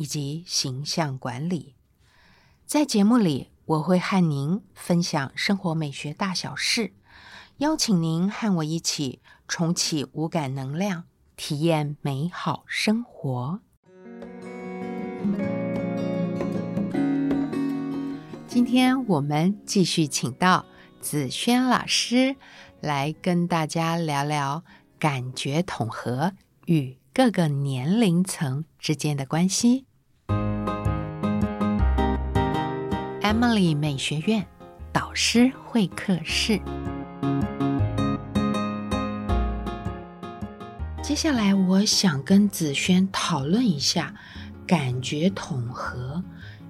以及形象管理，在节目里我会和您分享生活美学大小事，邀请您和我一起重启五感能量，体验美好生活。今天我们继续请到子轩老师来跟大家聊聊感觉统合与。各个年龄层之间的关系。Emily 美学院导师会客室。接下来，我想跟子轩讨论一下感觉统合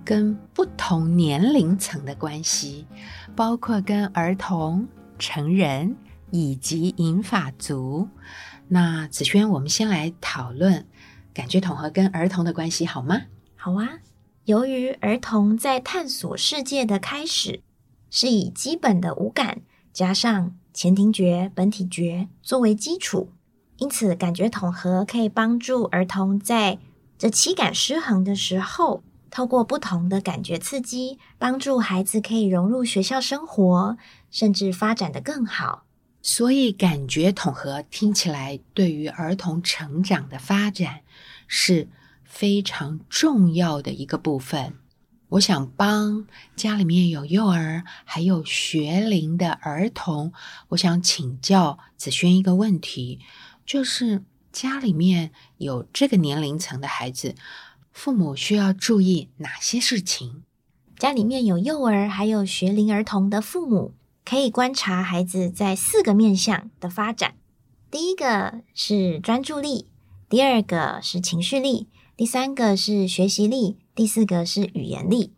跟不同年龄层的关系，包括跟儿童、成人以及银发族。那子轩，我们先来讨论感觉统合跟儿童的关系，好吗？好啊。由于儿童在探索世界的开始是以基本的五感加上前庭觉、本体觉作为基础，因此感觉统合可以帮助儿童在这七感失衡的时候，透过不同的感觉刺激，帮助孩子可以融入学校生活，甚至发展的更好。所以，感觉统合听起来对于儿童成长的发展是非常重要的一个部分。我想帮家里面有幼儿还有学龄的儿童，我想请教子轩一个问题，就是家里面有这个年龄层的孩子，父母需要注意哪些事情？家里面有幼儿还有学龄儿童的父母。可以观察孩子在四个面向的发展。第一个是专注力，第二个是情绪力，第三个是学习力，第四个是语言力。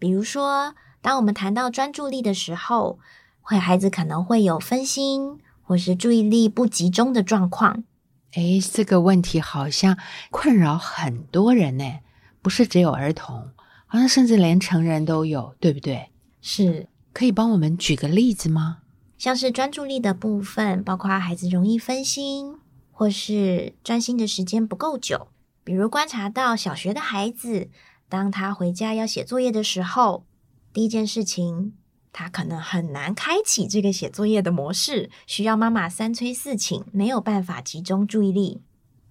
比如说，当我们谈到专注力的时候，会孩子可能会有分心或是注意力不集中的状况。诶，这个问题好像困扰很多人呢，不是只有儿童，好像甚至连成人都有，对不对？是。可以帮我们举个例子吗？像是专注力的部分，包括孩子容易分心，或是专心的时间不够久。比如观察到小学的孩子，当他回家要写作业的时候，第一件事情，他可能很难开启这个写作业的模式，需要妈妈三催四请，没有办法集中注意力。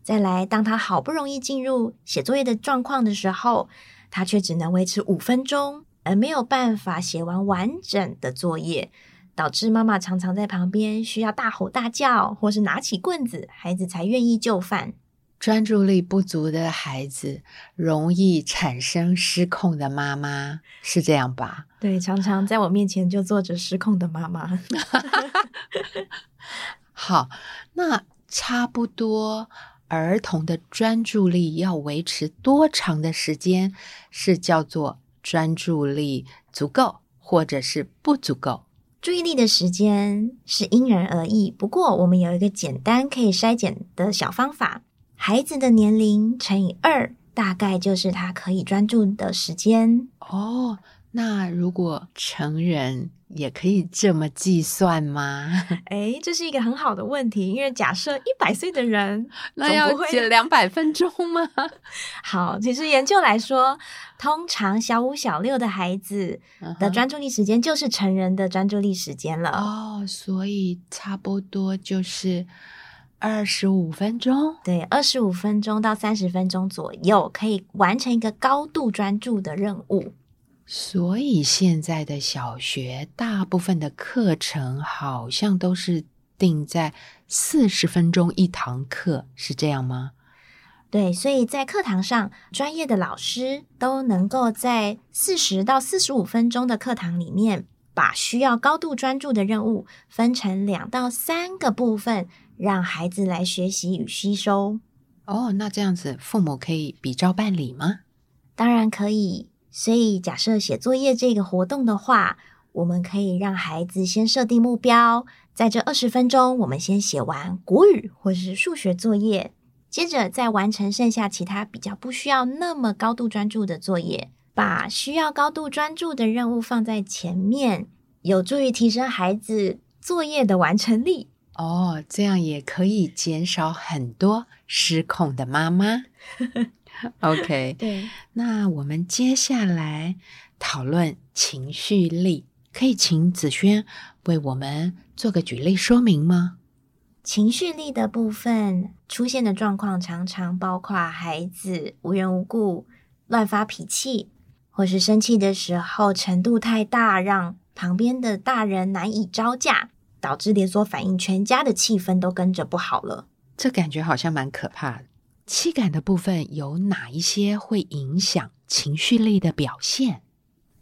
再来，当他好不容易进入写作业的状况的时候，他却只能维持五分钟。而没有办法写完完整的作业，导致妈妈常常在旁边需要大吼大叫，或是拿起棍子，孩子才愿意就范。专注力不足的孩子容易产生失控的妈妈，是这样吧？对，常常在我面前就坐着失控的妈妈。好，那差不多儿童的专注力要维持多长的时间？是叫做？专注力足够，或者是不足够？注意力的时间是因人而异。不过，我们有一个简单可以筛检的小方法：孩子的年龄乘以二，大概就是他可以专注的时间。哦，那如果成人？也可以这么计算吗？哎，这是一个很好的问题，因为假设一百岁的人，那要写两百分钟吗？好，其实研究来说，通常小五、小六的孩子的专注力时间就是成人的专注力时间了。哦，所以差不多就是二十五分钟。对，二十五分钟到三十分钟左右，可以完成一个高度专注的任务。所以现在的小学大部分的课程好像都是定在四十分钟一堂课，是这样吗？对，所以在课堂上，专业的老师都能够在四十到四十五分钟的课堂里面，把需要高度专注的任务分成两到三个部分，让孩子来学习与吸收。哦，那这样子父母可以比照办理吗？当然可以。所以假设写作业这个活动的话，我们可以让孩子先设定目标，在这二十分钟，我们先写完国语或是数学作业，接着再完成剩下其他比较不需要那么高度专注的作业，把需要高度专注的任务放在前面，有助于提升孩子作业的完成力。哦，这样也可以减少很多失控的妈妈。OK，对，那我们接下来讨论情绪力，可以请子轩为我们做个举例说明吗？情绪力的部分出现的状况，常常包括孩子无缘无故乱发脾气，或是生气的时候程度太大，让旁边的大人难以招架，导致连锁反应，全家的气氛都跟着不好了。这感觉好像蛮可怕的。气感的部分有哪一些会影响情绪力的表现？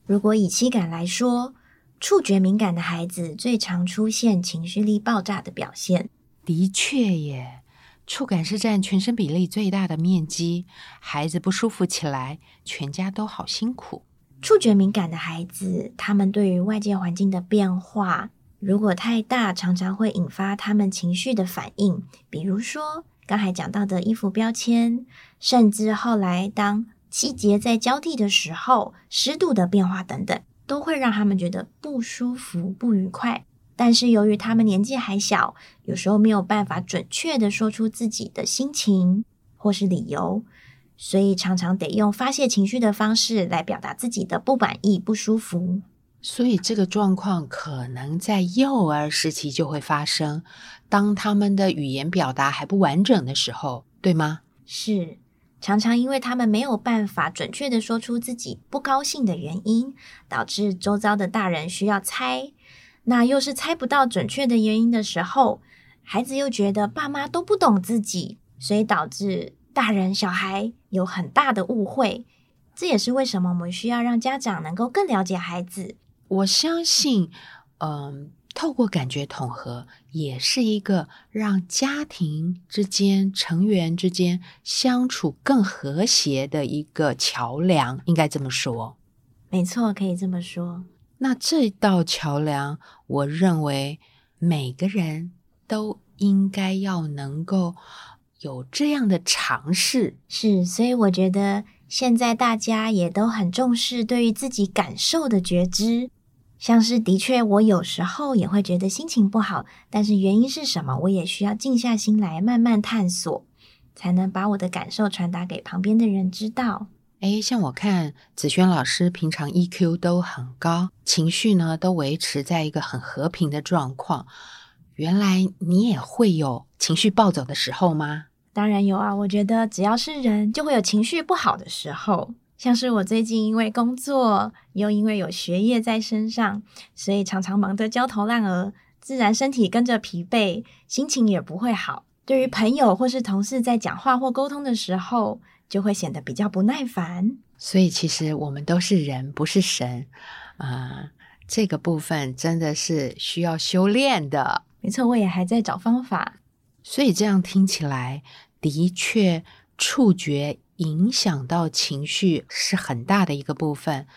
如果以气感来说，触觉敏感的孩子最常出现情绪力爆炸的表现。的确耶，触感是占全身比例最大的面积，孩子不舒服起来，全家都好辛苦。触觉敏感的孩子，他们对于外界环境的变化，如果太大，常常会引发他们情绪的反应，比如说。刚才讲到的衣服标签，甚至后来当季节在交替的时候，湿度的变化等等，都会让他们觉得不舒服、不愉快。但是由于他们年纪还小，有时候没有办法准确的说出自己的心情或是理由，所以常常得用发泄情绪的方式来表达自己的不满意、不舒服。所以这个状况可能在幼儿时期就会发生，当他们的语言表达还不完整的时候，对吗？是，常常因为他们没有办法准确的说出自己不高兴的原因，导致周遭的大人需要猜，那又是猜不到准确的原因的时候，孩子又觉得爸妈都不懂自己，所以导致大人小孩有很大的误会。这也是为什么我们需要让家长能够更了解孩子。我相信，嗯，透过感觉统合，也是一个让家庭之间成员之间相处更和谐的一个桥梁，应该这么说。没错，可以这么说。那这道桥梁，我认为每个人都应该要能够有这样的尝试。是，所以我觉得现在大家也都很重视对于自己感受的觉知。像是的确，我有时候也会觉得心情不好，但是原因是什么，我也需要静下心来慢慢探索，才能把我的感受传达给旁边的人知道。哎，像我看子轩老师平常 EQ 都很高，情绪呢都维持在一个很和平的状况。原来你也会有情绪暴走的时候吗？当然有啊，我觉得只要是人，就会有情绪不好的时候。像是我最近因为工作，又因为有学业在身上，所以常常忙得焦头烂额，自然身体跟着疲惫，心情也不会好。对于朋友或是同事在讲话或沟通的时候，就会显得比较不耐烦。所以其实我们都是人，不是神啊。这个部分真的是需要修炼的。没错，我也还在找方法。所以这样听起来，的确触觉。影响到情绪是很大的一个部分。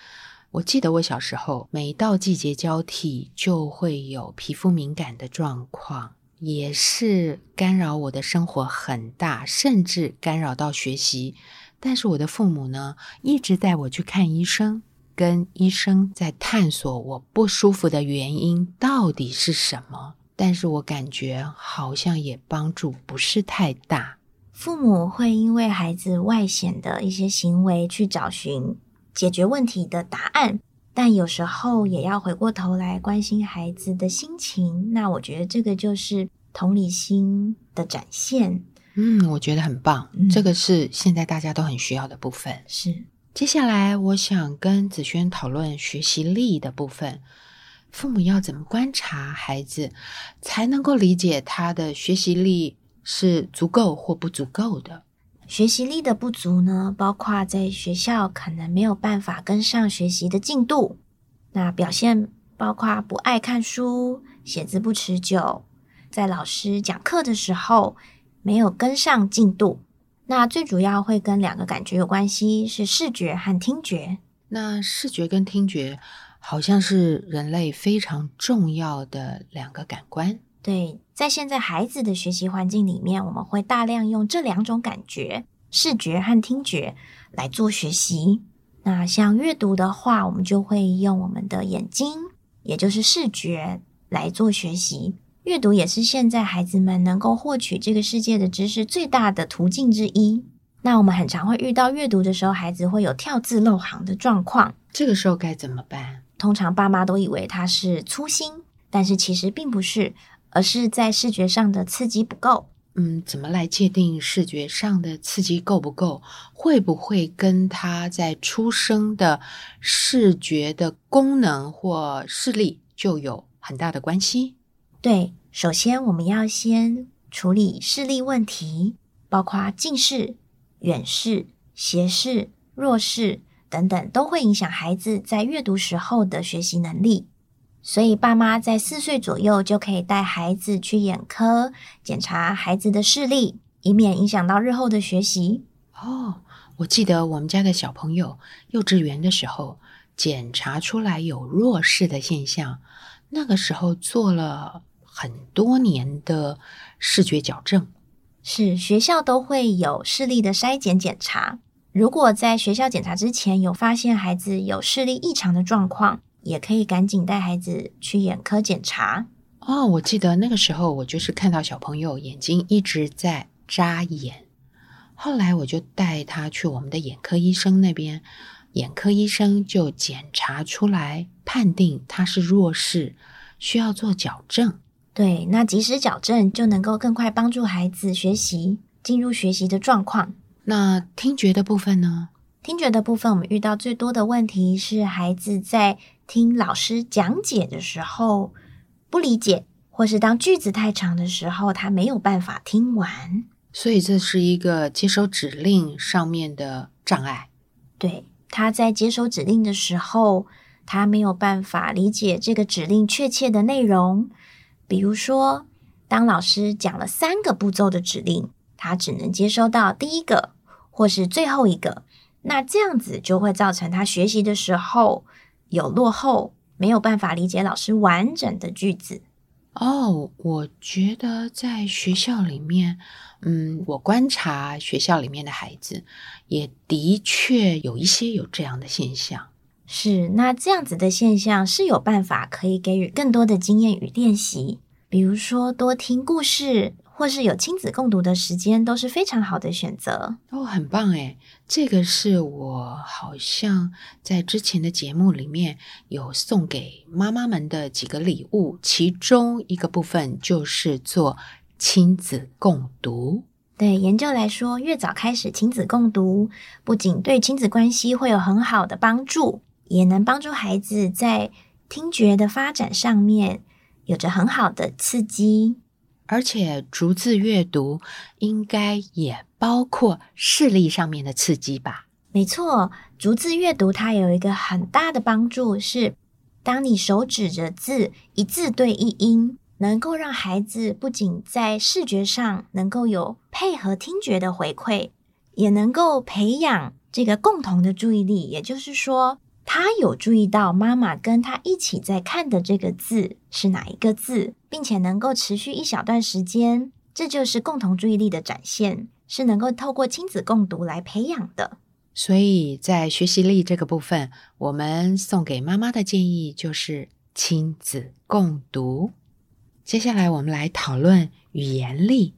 我记得我小时候，每到季节交替就会有皮肤敏感的状况，也是干扰我的生活很大，甚至干扰到学习。但是我的父母呢，一直带我去看医生，跟医生在探索我不舒服的原因到底是什么。但是我感觉好像也帮助不是太大。父母会因为孩子外显的一些行为去找寻解决问题的答案，但有时候也要回过头来关心孩子的心情。那我觉得这个就是同理心的展现。嗯，我觉得很棒，这个是现在大家都很需要的部分。是，接下来我想跟子轩讨论学习力的部分。父母要怎么观察孩子，才能够理解他的学习力？是足够或不足够的学习力的不足呢？包括在学校可能没有办法跟上学习的进度，那表现包括不爱看书、写字不持久，在老师讲课的时候没有跟上进度。那最主要会跟两个感觉有关系，是视觉和听觉。那视觉跟听觉好像是人类非常重要的两个感官。对，在现在孩子的学习环境里面，我们会大量用这两种感觉——视觉和听觉——来做学习。那像阅读的话，我们就会用我们的眼睛，也就是视觉来做学习。阅读也是现在孩子们能够获取这个世界的知识最大的途径之一。那我们很常会遇到阅读的时候，孩子会有跳字漏行的状况。这个时候该怎么办？通常爸妈都以为他是粗心，但是其实并不是。而是在视觉上的刺激不够。嗯，怎么来界定视觉上的刺激够不够？会不会跟他在出生的视觉的功能或视力就有很大的关系？对，首先我们要先处理视力问题，包括近视、远视、斜视、弱视等等，都会影响孩子在阅读时候的学习能力。所以，爸妈在四岁左右就可以带孩子去眼科检查孩子的视力，以免影响到日后的学习。哦，我记得我们家的小朋友幼稚园的时候检查出来有弱视的现象，那个时候做了很多年的视觉矫正。是学校都会有视力的筛检检查，如果在学校检查之前有发现孩子有视力异常的状况。也可以赶紧带孩子去眼科检查哦。我记得那个时候，我就是看到小朋友眼睛一直在眨眼，后来我就带他去我们的眼科医生那边，眼科医生就检查出来，判定他是弱视，需要做矫正。对，那及时矫正就能够更快帮助孩子学习进入学习的状况。那听觉的部分呢？听觉的部分，我们遇到最多的问题是孩子在。听老师讲解的时候不理解，或是当句子太长的时候，他没有办法听完，所以这是一个接收指令上面的障碍。对，他在接收指令的时候，他没有办法理解这个指令确切的内容。比如说，当老师讲了三个步骤的指令，他只能接收到第一个或是最后一个，那这样子就会造成他学习的时候。有落后，没有办法理解老师完整的句子。哦，我觉得在学校里面，嗯，我观察学校里面的孩子，也的确有一些有这样的现象。是，那这样子的现象是有办法可以给予更多的经验与练习，比如说多听故事。或是有亲子共读的时间，都是非常好的选择哦，很棒诶这个是我好像在之前的节目里面有送给妈妈们的几个礼物，其中一个部分就是做亲子共读。对研究来说，越早开始亲子共读，不仅对亲子关系会有很好的帮助，也能帮助孩子在听觉的发展上面有着很好的刺激。而且逐字阅读应该也包括视力上面的刺激吧？没错，逐字阅读它有一个很大的帮助，是当你手指着字，一字对一音，能够让孩子不仅在视觉上能够有配合听觉的回馈，也能够培养这个共同的注意力。也就是说。他有注意到妈妈跟他一起在看的这个字是哪一个字，并且能够持续一小段时间，这就是共同注意力的展现，是能够透过亲子共读来培养的。所以在学习力这个部分，我们送给妈妈的建议就是亲子共读。接下来我们来讨论语言力。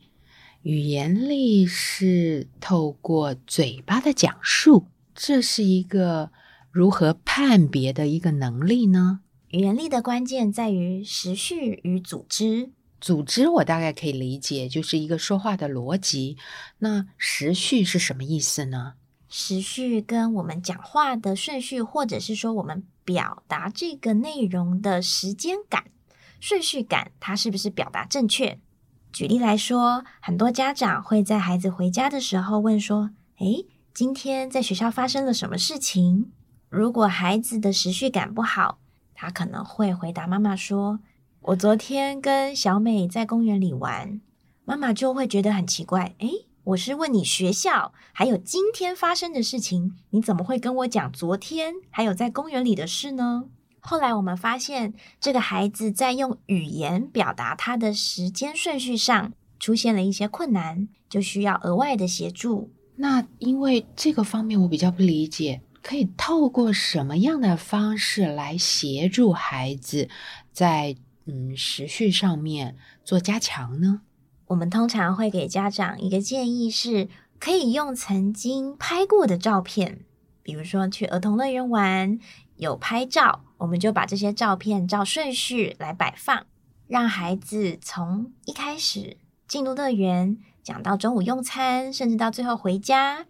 语言力是透过嘴巴的讲述，这是一个。如何判别的一个能力呢？语言力的关键在于时序与组织。组织我大概可以理解，就是一个说话的逻辑。那时序是什么意思呢？时序跟我们讲话的顺序，或者是说我们表达这个内容的时间感、顺序感，它是不是表达正确？举例来说，很多家长会在孩子回家的时候问说：“诶，今天在学校发生了什么事情？”如果孩子的时序感不好，他可能会回答妈妈说：“我昨天跟小美在公园里玩。”妈妈就会觉得很奇怪：“诶，我是问你学校还有今天发生的事情，你怎么会跟我讲昨天还有在公园里的事呢？后来我们发现，这个孩子在用语言表达他的时间顺序上出现了一些困难，就需要额外的协助。那因为这个方面我比较不理解，可以透过什么样的方式来协助孩子在嗯时序上面做加强呢？我们通常会给家长一个建议，是可以用曾经拍过的照片，比如说去儿童乐园玩有拍照，我们就把这些照片照顺序来摆放，让孩子从一开始进入乐园，讲到中午用餐，甚至到最后回家，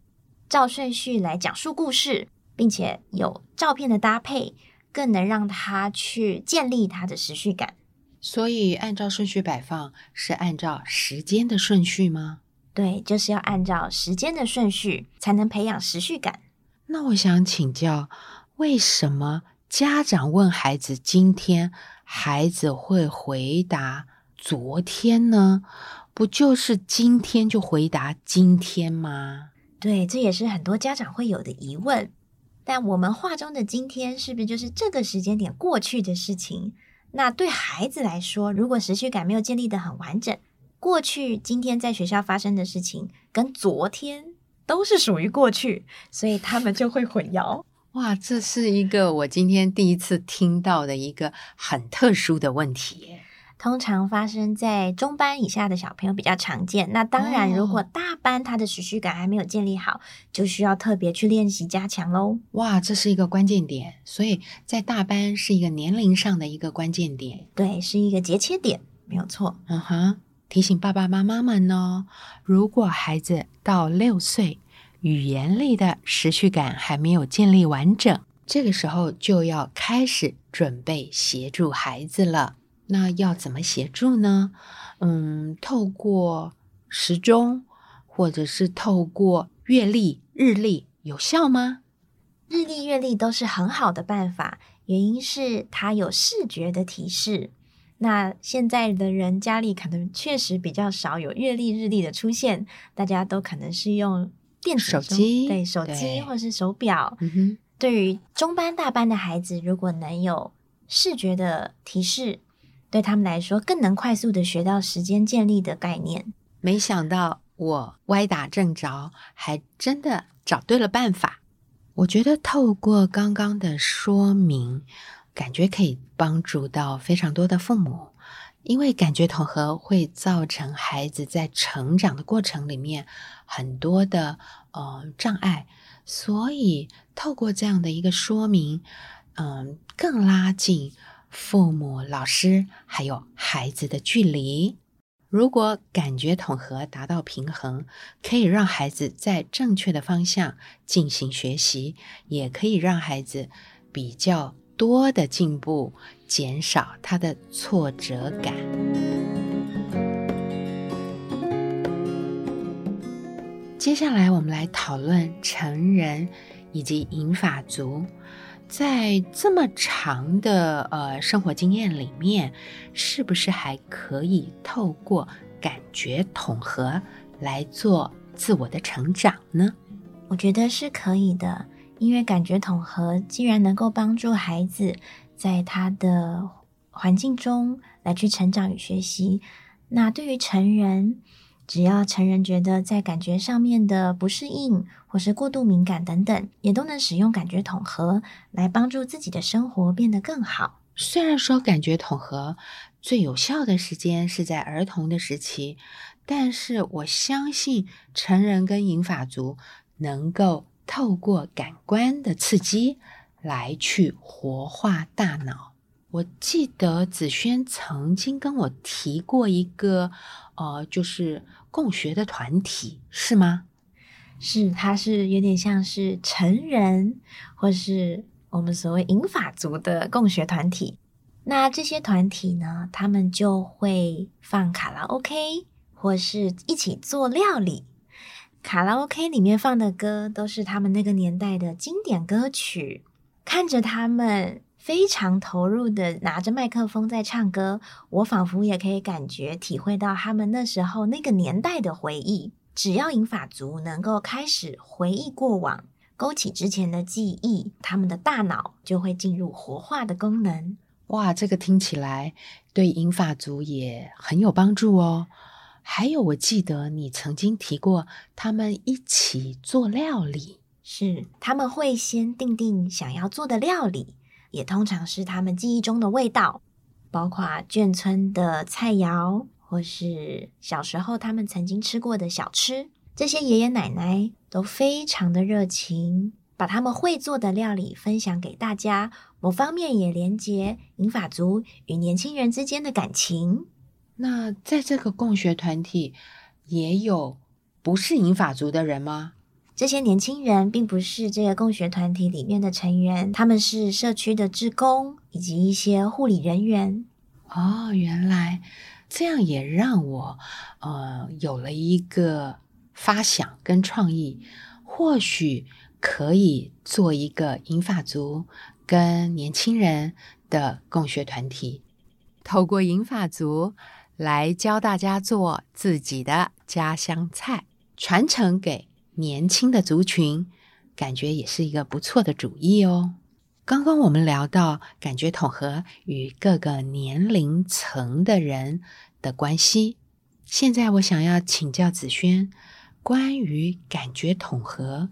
照顺序来讲述故事，并且有照片的搭配，更能让他去建立他的时序感。所以，按照顺序摆放是按照时间的顺序吗？对，就是要按照时间的顺序，才能培养时序感。那我想请教，为什么家长问孩子今天，孩子会回答昨天呢？不就是今天就回答今天吗？对，这也是很多家长会有的疑问。但我们画中的今天，是不是就是这个时间点过去的事情？那对孩子来说，如果时序感没有建立的很完整，过去、今天在学校发生的事情跟昨天都是属于过去，所以他们就会混淆。哇，这是一个我今天第一次听到的一个很特殊的问题。通常发生在中班以下的小朋友比较常见。那当然，如果大班他的时序感还没有建立好，就需要特别去练习加强喽。哇，这是一个关键点，所以在大班是一个年龄上的一个关键点，对，是一个节切点，没有错。嗯哼，提醒爸爸妈妈们哦，如果孩子到六岁，语言类的时序感还没有建立完整，这个时候就要开始准备协助孩子了。那要怎么协助呢？嗯，透过时钟，或者是透过月历、日历，有效吗？日历、月历都是很好的办法，原因是它有视觉的提示。那现在的人家里可能确实比较少有月历、日历的出现，大家都可能是用电子手机，对手机或是手表。嗯哼，对于中班、大班的孩子，如果能有视觉的提示。对他们来说，更能快速的学到时间建立的概念。没想到我歪打正着，还真的找对了办法。我觉得透过刚刚的说明，感觉可以帮助到非常多的父母，因为感觉统合会造成孩子在成长的过程里面很多的呃障碍，所以透过这样的一个说明，嗯，更拉近。父母、老师还有孩子的距离，如果感觉统合达到平衡，可以让孩子在正确的方向进行学习，也可以让孩子比较多的进步，减少他的挫折感。接下来，我们来讨论成人以及银发族。在这么长的呃生活经验里面，是不是还可以透过感觉统合来做自我的成长呢？我觉得是可以的，因为感觉统合既然能够帮助孩子在他的环境中来去成长与学习，那对于成人。只要成人觉得在感觉上面的不适应，或是过度敏感等等，也都能使用感觉统合来帮助自己的生活变得更好。虽然说感觉统合最有效的时间是在儿童的时期，但是我相信成人跟银发族能够透过感官的刺激来去活化大脑。我记得子轩曾经跟我提过一个，呃，就是共学的团体，是吗？是，它是有点像是成人或是我们所谓银法族的共学团体。那这些团体呢，他们就会放卡拉 OK，或是一起做料理。卡拉 OK 里面放的歌都是他们那个年代的经典歌曲，看着他们。非常投入的拿着麦克风在唱歌，我仿佛也可以感觉体会到他们那时候那个年代的回忆。只要银发族能够开始回忆过往，勾起之前的记忆，他们的大脑就会进入活化的功能。哇，这个听起来对银发族也很有帮助哦。还有，我记得你曾经提过，他们一起做料理，是他们会先定定想要做的料理，也通常是他们记忆中的味道，包括眷村的菜肴，或是小时候他们曾经吃过的小吃。这些爷爷奶奶都非常的热情，把他们会做的料理分享给大家。某方面也连接银发族与年轻人之间的感情。那在这个共学团体，也有不是银发族的人吗？这些年轻人并不是这个共学团体里面的成员，他们是社区的职工以及一些护理人员。哦，原来这样也让我呃有了一个发想跟创意，或许可以做一个银发族跟年轻人的共学团体，透过银发族。来教大家做自己的家乡菜，传承给年轻的族群，感觉也是一个不错的主意哦。刚刚我们聊到感觉统合与各个年龄层的人的关系，现在我想要请教子轩，关于感觉统合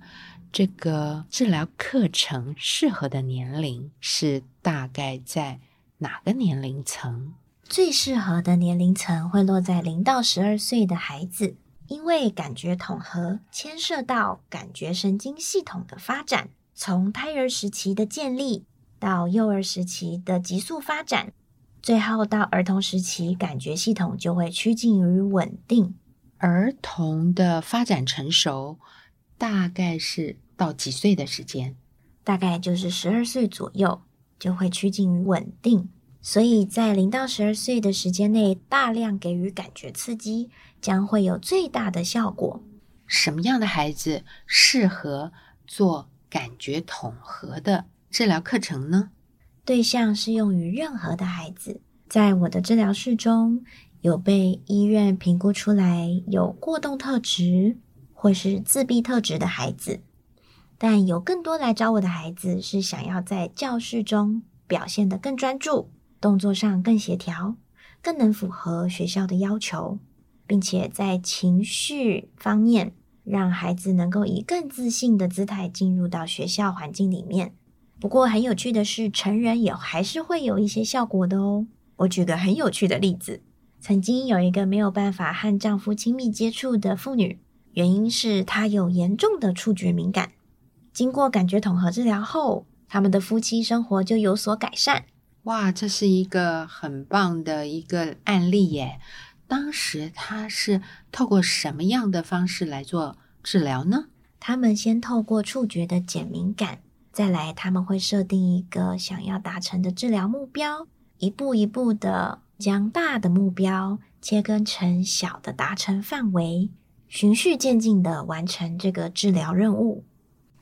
这个治疗课程适合的年龄是大概在哪个年龄层？最适合的年龄层会落在零到十二岁的孩子，因为感觉统合牵涉到感觉神经系统的发展，从胎儿时期的建立到幼儿时期的急速发展，最后到儿童时期，感觉系统就会趋近于稳定。儿童的发展成熟大概是到几岁的时间？大概就是十二岁左右就会趋近于稳定。所以在零到十二岁的时间内，大量给予感觉刺激，将会有最大的效果。什么样的孩子适合做感觉统合的治疗课程呢？对象适用于任何的孩子。在我的治疗室中，有被医院评估出来有过动特质或是自闭特质的孩子，但有更多来找我的孩子是想要在教室中表现得更专注。动作上更协调，更能符合学校的要求，并且在情绪方面让孩子能够以更自信的姿态进入到学校环境里面。不过很有趣的是，成人也还是会有一些效果的哦。我举个很有趣的例子：曾经有一个没有办法和丈夫亲密接触的妇女，原因是她有严重的触觉敏感。经过感觉统合治疗后，他们的夫妻生活就有所改善。哇，这是一个很棒的一个案例耶！当时他是透过什么样的方式来做治疗呢？他们先透过触觉的减敏感，再来他们会设定一个想要达成的治疗目标，一步一步的将大的目标切割成小的达成范围，循序渐进的完成这个治疗任务。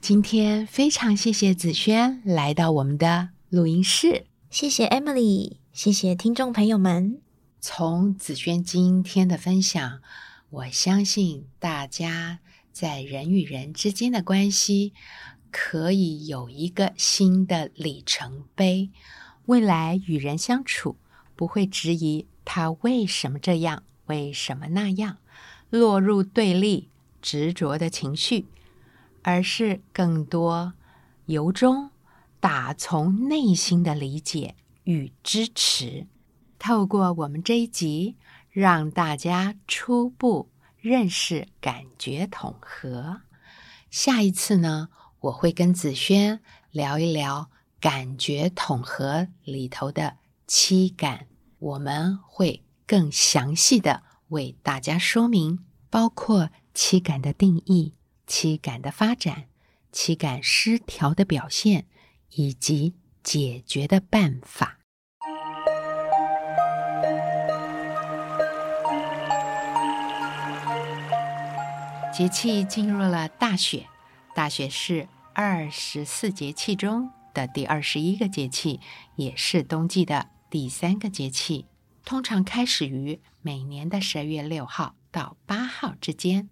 今天非常谢谢子轩来到我们的录音室。谢谢 Emily，谢谢听众朋友们。从子萱今天的分享，我相信大家在人与人之间的关系可以有一个新的里程碑。未来与人相处，不会质疑他为什么这样，为什么那样，落入对立、执着的情绪，而是更多由衷。打从内心的理解与支持，透过我们这一集，让大家初步认识感觉统合。下一次呢，我会跟子轩聊一聊感觉统合里头的七感，我们会更详细的为大家说明，包括七感的定义、七感的发展、七感失调的表现。以及解决的办法。节气进入了大雪，大雪是二十四节气中的第二十一个节气，也是冬季的第三个节气。通常开始于每年的十二月六号到八号之间。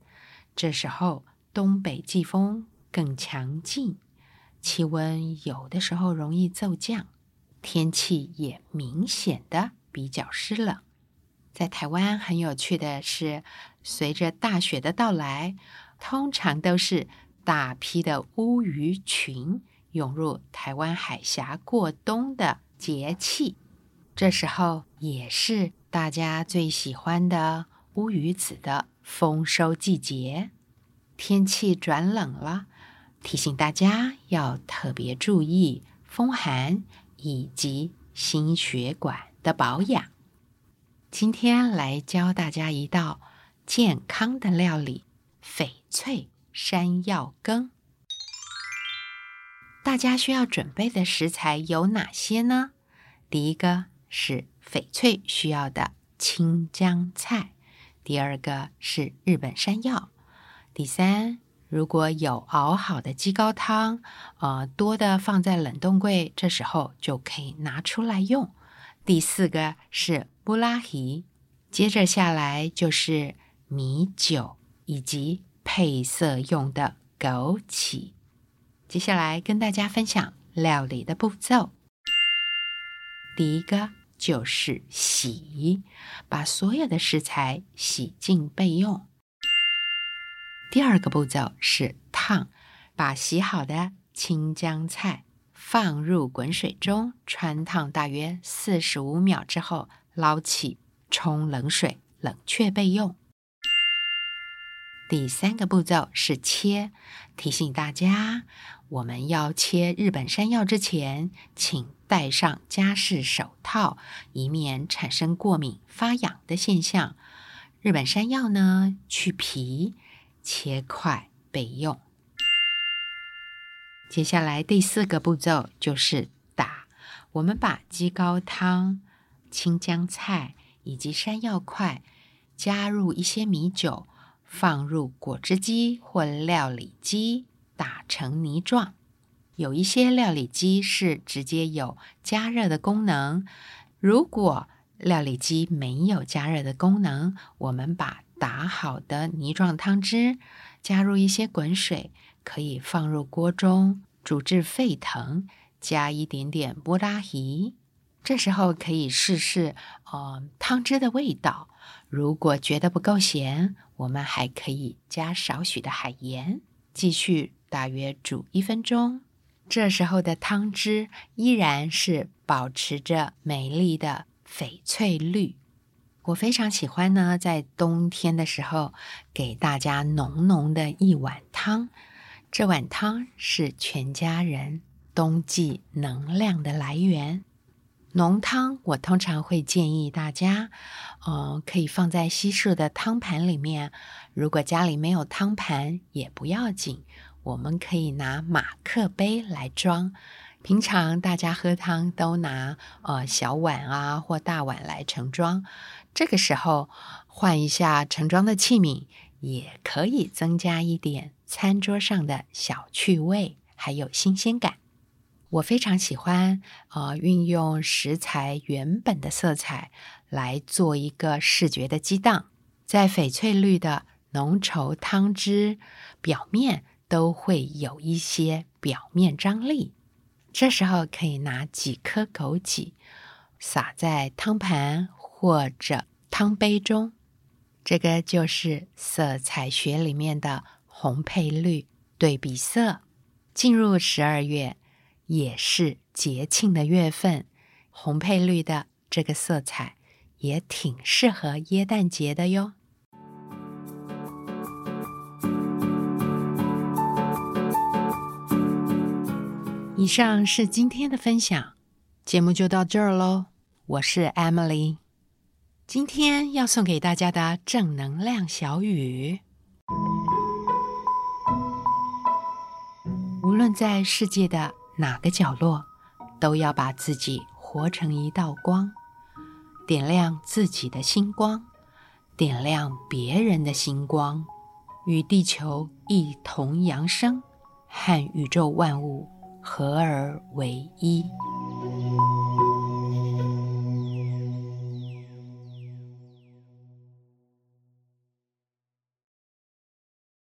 这时候东北季风更强劲，气温有的时候容易骤降，天气也明显的比较湿冷。在台湾很有趣的是，随着大雪的到来，通常都是大批的乌鱼群涌入台湾海峡过冬的节气。这时候也是大家最喜欢的乌鱼子的丰收季节。天气转冷了，提醒大家要特别注意风寒以及心血管的保养。今天来教大家一道健康的料理——翡翠山药羹。大家需要准备的食材有哪些呢？第一个是翡翠需要的青江菜，第二个是日本山药，第三，如果有熬好的鸡高汤，呃，多的放在冷冻柜，这时候就可以拿出来用。第四个是布拉提，接着下来就是米酒以及配色用的枸杞。接下来跟大家分享料理的步骤。第一个就是洗，把所有的食材洗净备用。第二个步骤是烫，把洗好的青江菜。放入滚水中穿烫大约四十五秒之后，捞起冲冷水冷却备用。第三个步骤是切，提醒大家，我们要切日本山药之前，请戴上家事手套，以免产生过敏发痒的现象。日本山药呢，去皮切块备用。接下来第四个步骤就是打。我们把鸡高汤、青江菜以及山药块加入一些米酒，放入果汁机或料理机打成泥状。有一些料理机是直接有加热的功能。如果料理机没有加热的功能，我们把打好的泥状汤汁加入一些滚水。可以放入锅中煮至沸腾，加一点点波拉提。这时候可以试试呃汤汁的味道。如果觉得不够咸，我们还可以加少许的海盐。继续大约煮一分钟，这时候的汤汁依然是保持着美丽的翡翠绿。我非常喜欢呢，在冬天的时候给大家浓浓的一碗汤。这碗汤是全家人冬季能量的来源。浓汤我通常会建议大家，呃，可以放在西式的汤盘里面。如果家里没有汤盘也不要紧，我们可以拿马克杯来装。平常大家喝汤都拿呃小碗啊或大碗来盛装，这个时候换一下盛装的器皿。也可以增加一点餐桌上的小趣味，还有新鲜感。我非常喜欢，呃，运用食材原本的色彩来做一个视觉的激荡。在翡翠绿的浓稠汤汁表面都会有一些表面张力，这时候可以拿几颗枸杞撒在汤盘或者汤杯中。这个就是色彩学里面的红配绿对比色。进入十二月，也是节庆的月份，红配绿的这个色彩也挺适合耶诞节的哟。以上是今天的分享，节目就到这儿喽。我是 Emily。今天要送给大家的正能量小语：无论在世界的哪个角落，都要把自己活成一道光，点亮自己的星光，点亮别人的星光，与地球一同扬升，和宇宙万物合而为一。